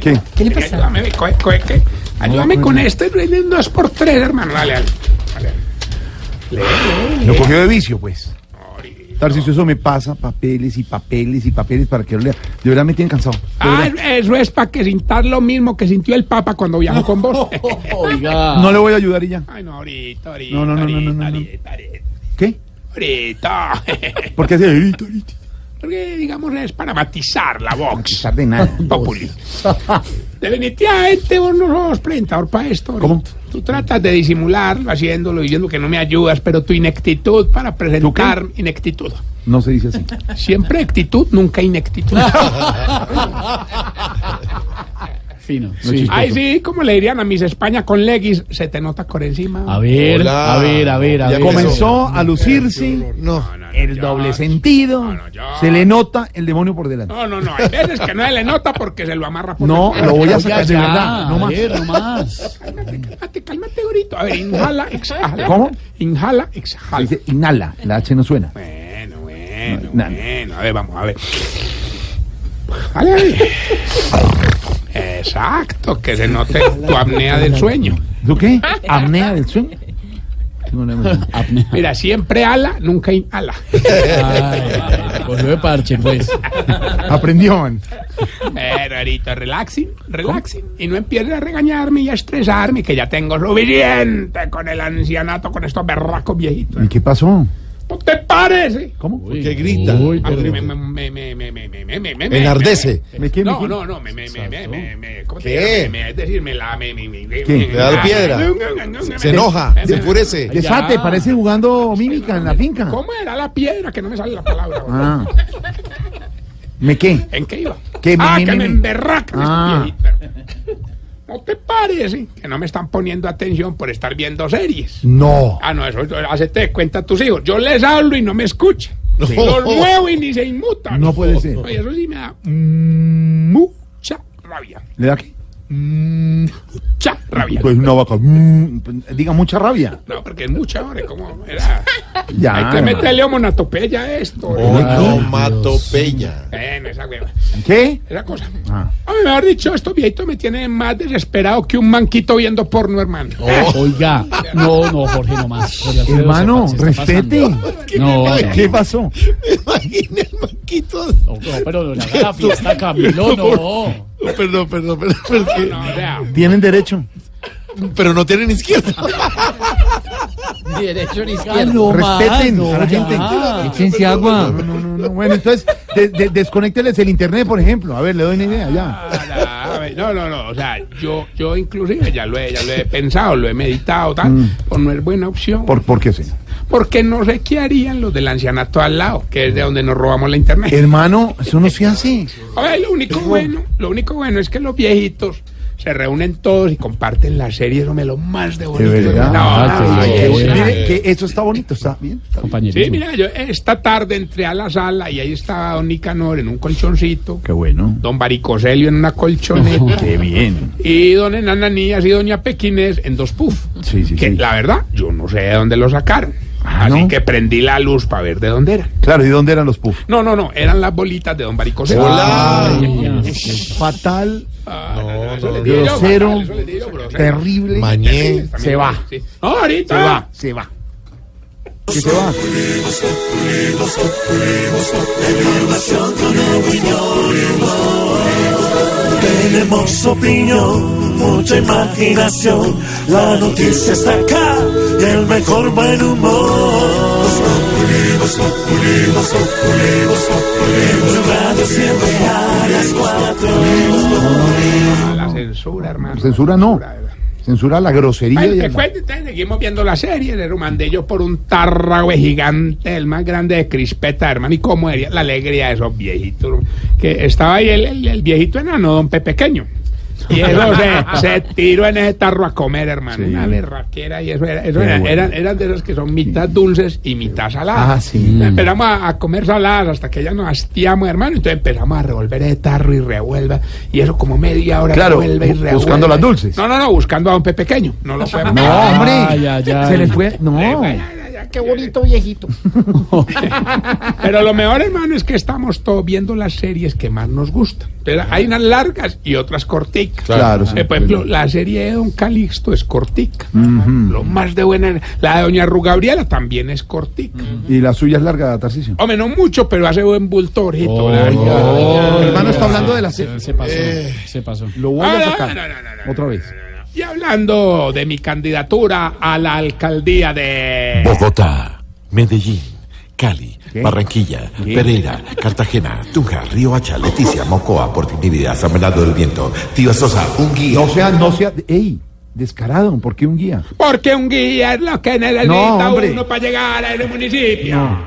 ¿Qué? ¿Qué le pasa? Ayúdame, coge, coge, que- ayúdame con este, un dos por tres, hermano. Dale, dale. dale. Lee, lee, Lo lee. cogió de vicio, pues. Ahorita. Tarcisio, eso me pasa papeles y papeles y papeles para que lo lea. De verdad me tienen cansado. Ah, eso es para que sintas lo mismo que sintió el Papa cuando viajó con vos. Oiga. No le voy a ayudar y ya. Ay, no, ahorita, ahorita. No, no, no, no, no, no, no. Ahorita, ahorita, ¿Qué? hace ahorita, ahorita. Porque, digamos, es para matizar la Vox. quizás de nada. Populi. Definitivamente vos no sos presentador para esto. ¿Cómo? Tú tratas de disimularlo, haciéndolo, diciendo que no me ayudas, pero tu ineptitud para presentar ineptitud. No se dice así. Siempre actitud, nunca ineptitud. Fino. Sí. Ay, sí, como le dirían a mis España con legis, se te nota por encima. A ver, Hola. a ver, a ver, a Ya ver. Comenzó a lucirse No. el doble sentido. No, no, ya. Se le nota el demonio por delante. No, no, no, hay veces que no se le nota porque se lo amarra por No, lo voy a sacar de verdad. No a más. ver, no más. Cálmate, cálmate, cálmate, grito. A ver, inhala, exhala. ¿Cómo? Inhala, exhala. Dice inhala. La H no suena. Bueno, bueno, bueno. A ver, vamos a ver. Vale. Exacto, que se note tu apnea del sueño. ¿Tú qué? ¿Apnea del sueño? Apnea. Mira, siempre ala, nunca inhala. Ay, cogió de parche, pues. Aprendió. Pero ahorita relaxing, relaxing. Y no empieces a regañarme y a estresarme, que ya tengo suficiente con el ancianato, con estos berracos viejitos. ¿Y qué pasó? te parece? ¿Cómo? Porque grita. me, Enardece. No, no, no. Me, me, me, me, ¿Qué? Es decir, me la. Le da piedra. Se enoja, se enfurece. Desate, parece jugando mímica en la finca. ¿Cómo era la piedra? Que no me sale la palabra. ¿Me qué? ¿En qué iba? ah, que me emberraca. ¿No te parece que no me están poniendo atención por estar viendo series? No. Ah, no, eso, hacete cuenta a tus hijos. Yo les hablo y no me escuchan. No. Los muevo y ni se inmutan. No puede ser. Oye, eso sí me da mucha rabia. ¿Le da qué? Mucha rabia. Pues una vaca. mm, diga mucha rabia. No, porque es mucha, hombre, como era. Ya. Hay que meterle homonatopeya a esto. Onomatopeya. Bueno, esa hueva. ¿Qué? Esa cosa. Ah. A mí, mejor dicho, estos viejitos me tienen más desesperado que un manquito viendo porno, hermano. Oiga, no, no, Jorge, no más. Jorge Alfredo, Hermano, se respete. No, no, ¿Qué pasó? Imagina el manquito. no, no, pero no le haga la fiesta, Camilo, no. Perdón, perdón, perdón. perdón. No, o sea, Tienen derecho. Pero no tienen izquierda. Derecho ni Oiga, no Respeten no, a la gente. Échense agua. No, no, no, no. Bueno, entonces, de, de- desconécteles el internet, por ejemplo. A ver, le doy una idea, ya. No, no, no, o sea, yo, yo inclusive ya lo he, ya lo he pensado, lo he meditado, tal, pues no es buena opción. ¿Por, por qué, señor? Porque no sé qué harían los del ancianato al lado, que es de donde nos robamos la internet. Hermano, eso no se hace. A ver, lo único bueno, lo único bueno es que los viejitos se reúnen todos y comparten la serie, eso me lo más de bonito. De verdad. No, Ah. Mire, que eso está bonito, está bien. Compañerismo. Sí, mira, yo esta tarde entré a la sala y ahí estaba don Nicanor en un colchoncito, Qué bueno. don Baricoselio en una colchoneta. Qué bien. Y don Enananías y doña Pequinés en dos puff. Sí, sí, que sí. la verdad, yo no sé de dónde lo sacaron. Ah, Así ¿no? que prendí la luz para ver de dónde eran. Claro, ¿y dónde eran los puffs? No, no, no, eran las bolitas de don Baricoselio. Hola. Ay, Fatal, Ah, no, no, grosero, fatal, grosero. terrible. Mañé. Se va. Sí. Ahorita. Se va, se va. ¿Qué se va? Tenemos opinión, mucha imaginación. La noticia está acá y el mejor buen humor. Tu radio siempre a las cuatro. La censura, hermano. Censura no. Censura la grosería. Bueno, y te el- seguimos viendo la serie, le mandé yo por un tarrague gigante, el más grande de crispeta, hermano, y cómo era la alegría de esos viejitos, que estaba ahí el, el- el viejito enano, don Pepe Pequeño, y eso se, se tiró en ese tarro a comer, hermano, Sí. una berraquera, y eso era, eso era- bueno. eran, eran de esas que son mitad dulces y mitad saladas. Ah, sí. Empezamos a, a comer saladas hasta que ya nos hastiamos, hermano, entonces empezamos a revolver ese tarro y revuelva, y eso como media hora Claro, revuelve y revuelve. buscando las dulces. No, no, no, buscando a Pepe Pequeño, no lo podemos No, hombre. Se le fue. No. Qué bonito viejito. Pero lo mejor, hermano, es que estamos todos viendo las series que más nos gustan. Pero hay unas largas y otras corticas. Claro, sí. Eh, por ejemplo, la serie de Don Calixto es cortica. Lo más de buena. La de Doña Ru Gabriela también es cortica. Y la suya es larga, Tarcicio. Hombre, no mucho, pero hace buen bulto, orejito. Oh. El hermano está hablando de la serie. Se, se pasó, se pasó. Lo voy Ah, a sacar. no, no, no, no, Otra no, vez. No, no, no. Y hablando de mi candidatura a la alcaldía de... Bogotá, Medellín, Cali, Barranquilla, Pereira, Cartagena, Tunja, Río Hacha, Leticia, Mocoa, Portinibidad, San Bernardo del Viento, Tío Sosa, un guía. No sea, no sea. ¡Ey! Descarado, ¿por qué un guía? Porque un guía es lo que necesita No, uno para llegar a ese municipio.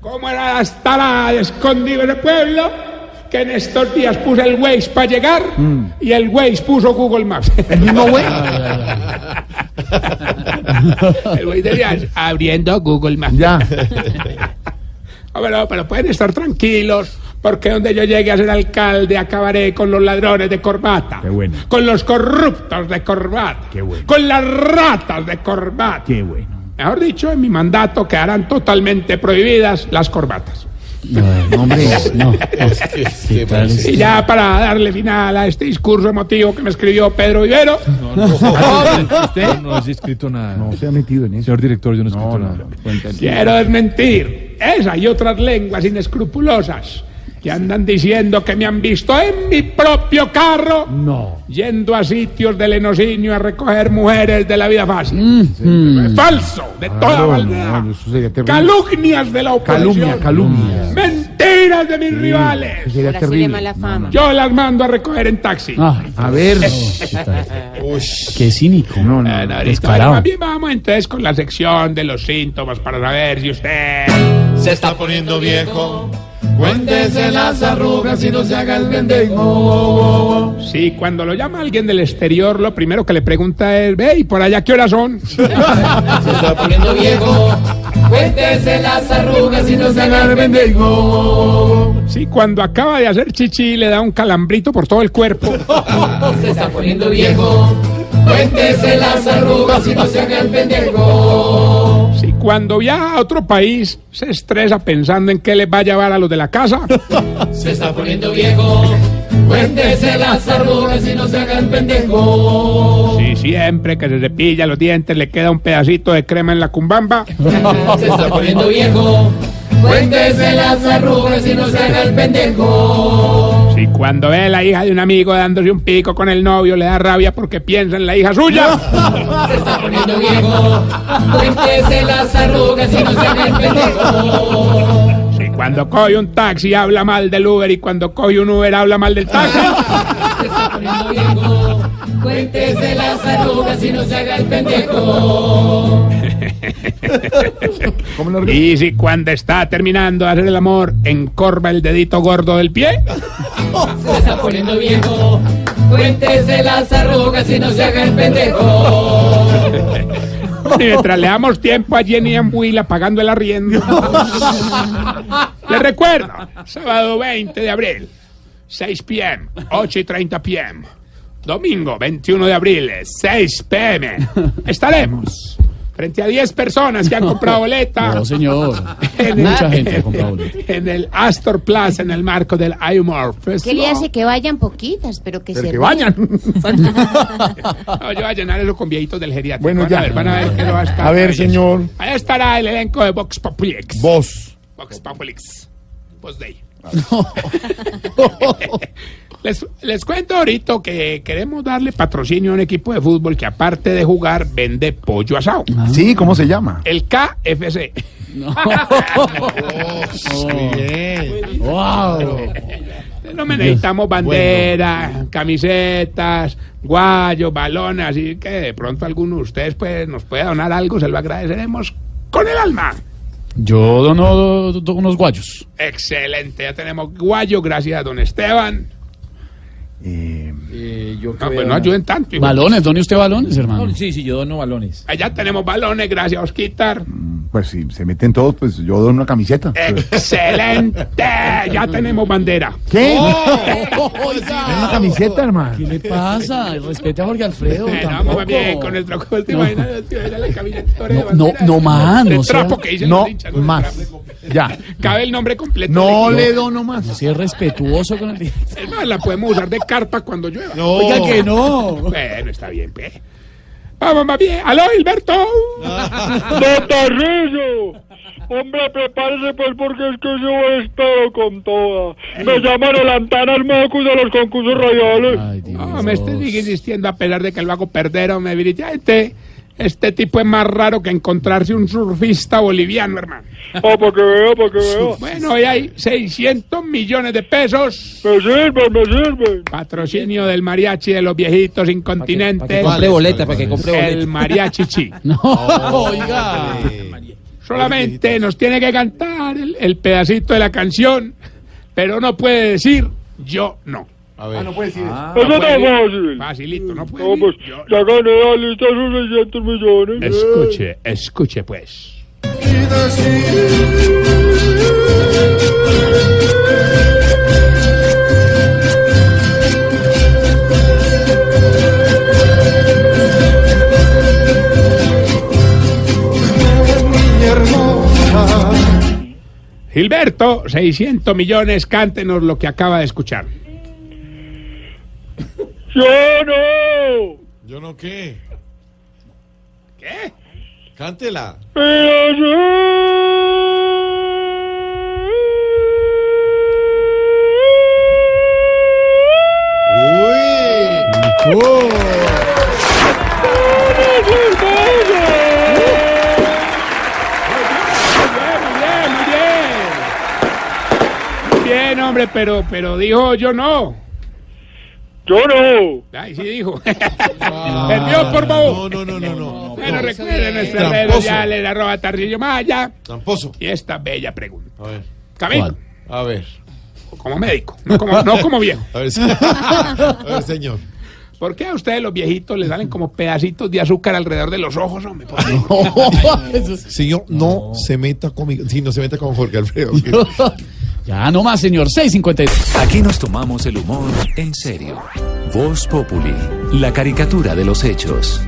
¿Cómo era hasta la escondido en el pueblo? Que en estos días puse el Waze para llegar y el Waze puso Google Maps. ¿El mismo güey? el Waze decía, abriendo Google Maps. Ya. No, pero pueden estar tranquilos. Porque donde yo llegue a ser alcalde acabaré con los ladrones de corbata. Qué bueno. Con los corruptos de corbata. Qué bueno. Con las ratas de corbata. Qué bueno. Mejor dicho, en mi mandato quedarán totalmente prohibidas las corbatas. No, hombre. No, ya para darle final a este discurso emotivo que me escribió Pedro Vivero, ¿Usted? No has escrito nada. No se ha metido en eso. Señor director, yo no he No, escrito no, nada. no. Quiero desmentir esa y otras lenguas inescrupulosas que andan diciendo que me han visto en mi propio carro No. yendo a sitios del enocinio a recoger mujeres de la vida fácil. Es falso, de toda Claro, maldad. no. Calumnias de la oposición. Calumnia, calumnia. Mentiras de mis rivales. Eso sería sí terrible. mala fama. Yo las mando a recoger en taxi. Ay, A ver. qué cínico. No, no. Ah, no, ahorita, más bien vamos entonces con la sección de los síntomas para saber si usted Se está poniendo viejo. Cuéntese las arrugas y no se haga el pendejo. si cuando lo llama alguien del exterior lo primero que le pregunta es ve y por allá qué horas son Se está poniendo viejo. Cuéntese las arrugas y no se haga el pendejo. si cuando acaba de hacer chichi le da un calambrito por todo el cuerpo Se está poniendo viejo. Cuéntese las arrugas y no se haga el pendejo. Cuando viaja a otro país se estresa pensando en qué les va a llevar a los de la casa Se está poniendo viejo. Cuéntese las arrugas y no se haga el pendejo. si siempre que se cepilla los dientes le queda un pedacito de crema en la cumbamba Se está poniendo viejo. Cuéntese las arrugas y no se haga el pendejo. Si cuando ve a la hija de un amigo dándose un pico con el novio le da rabia porque piensa en la hija suya Se está poniendo viejo. Cuéntese las arrugas y no se haga el pendejo. Si cuando coge un taxi habla mal del Uber y cuando coge un Uber habla mal del taxi. Se está poniendo viejo. Cuéntese las arrugas y no se haga el pendejo. ¿Cómo lo Y si cuando está terminando de hacer el amor encorva el dedito gordo del pie. Se está poniendo viejo. Cuéntese las arrugas y no se haga el pendejo. Y mientras le damos tiempo a Jenny Ambuila pagando el arriendo. Le recuerdo, sábado 20 de abril, 6 p.m., 8 y 30 p.m. Domingo 21 de abril, 6 p.m. Estaremos frente a 10 personas que han comprado boleta. No, señor. en el- Mucha gente ha comprado boleto. en el Astor Plaza en el marco del IUMOR ¿Qué le hace que vayan poquitas, pero que Pero se que vayan. No, yo voy a llenar eso con viejitos del geriátrico. Bueno, van ya. a ver, van a ver que no va a estar. A ver, señor. Ahí estará el elenco de Vox Populix. Vos. Vox Populix. Post Day. Les, les cuento ahorita que queremos darle patrocinio a un equipo de fútbol que aparte de jugar vende pollo asado. Sí, ¿cómo se llama? El KFC. ¡Wow! No me necesitamos bandera, camisetas, guayos, balones, así que de pronto alguno de ustedes pues, nos puede donar algo, se lo agradeceremos con el alma. Yo dono do- do- unos guayos. Excelente, ya tenemos guayo, gracias a don Esteban. Eh, yo No, pues no ayuden tanto. hijo. Balones, done usted balones, hermano. Sí, sí, yo dono balones. Allá tenemos balones, gracias a Osquitar. Pues si se meten todos, pues yo doy una camiseta. ¡Excelente! Ya tenemos bandera. ¿Qué? Oiga. ¿Una camiseta, hermano? ¿Qué le pasa? Respete a Jorge Alfredo. Bueno, tampoco. vamos bien con nuestro ¿te imaginas? ¿Te imaginas la camiseta No, no, no no No ¿no? Ya. Cabe el nombre completo. No le equipo. doy nomás. Si es respetuoso con el. Más, la podemos usar de carpa cuando llueva. No. Oiga, que no. Bueno, está bien, pe. Vamos más bien. ¡Aló, Hilberto! ¡Botarrillo! Hombre, prepárese pues porque es que yo espero con toda. Me llaman el Antanas Mocus de los concursos. Ay, Dios. No, me estoy insistiendo a pesar de que lo hago perder o me Este, este tipo es más raro que encontrarse un surfista boliviano, hermano. Ah, para que vea, para que vea. Bueno, hoy hay 600 millones de pesos. Me sirven, me sirven. Patrocinio del mariachi de los viejitos incontinentes. compre boleta, para que compre El mariachi chi. No, oiga. Solamente nos tiene que cantar el, el pedacito de la canción, pero no puede decir yo no. A ver. Eso está fácil. Facilito, no puede No, pues decir yo ya gané la lista sus 600 millones. no. Escuche, escuche pues. Gilberto, 600 millones, cántenos lo que acaba de escuchar. ¡Yo no! ¿Yo no qué? ¿Qué? Cántela. ¡Pero Uy. Muy bien, muy bien. Muy bien, hombre, pero, pero dijo yo no. ¡Yo no! Ay, sí dijo. Perdió por favor. No, no, no, no, no. Bueno, recuerden nuestras redes Tramposo. sociales, arroba Tarcillo Maya. Tramposo. Y esta bella pregunta. A ver. Camilo, A ver. como médico, no como, no como viejo. A ver, sí. A ver, señor. ¿Por qué a ustedes los viejitos les salen como pedacitos de azúcar alrededor de los ojos, hombre? ¿Por qué? Señor, no se meta conmigo. Sí, no se meta con Jorge Alfredo. Ya, no más, señor. 652. Aquí nos tomamos el humor en serio. Voz Populi, la caricatura de los hechos.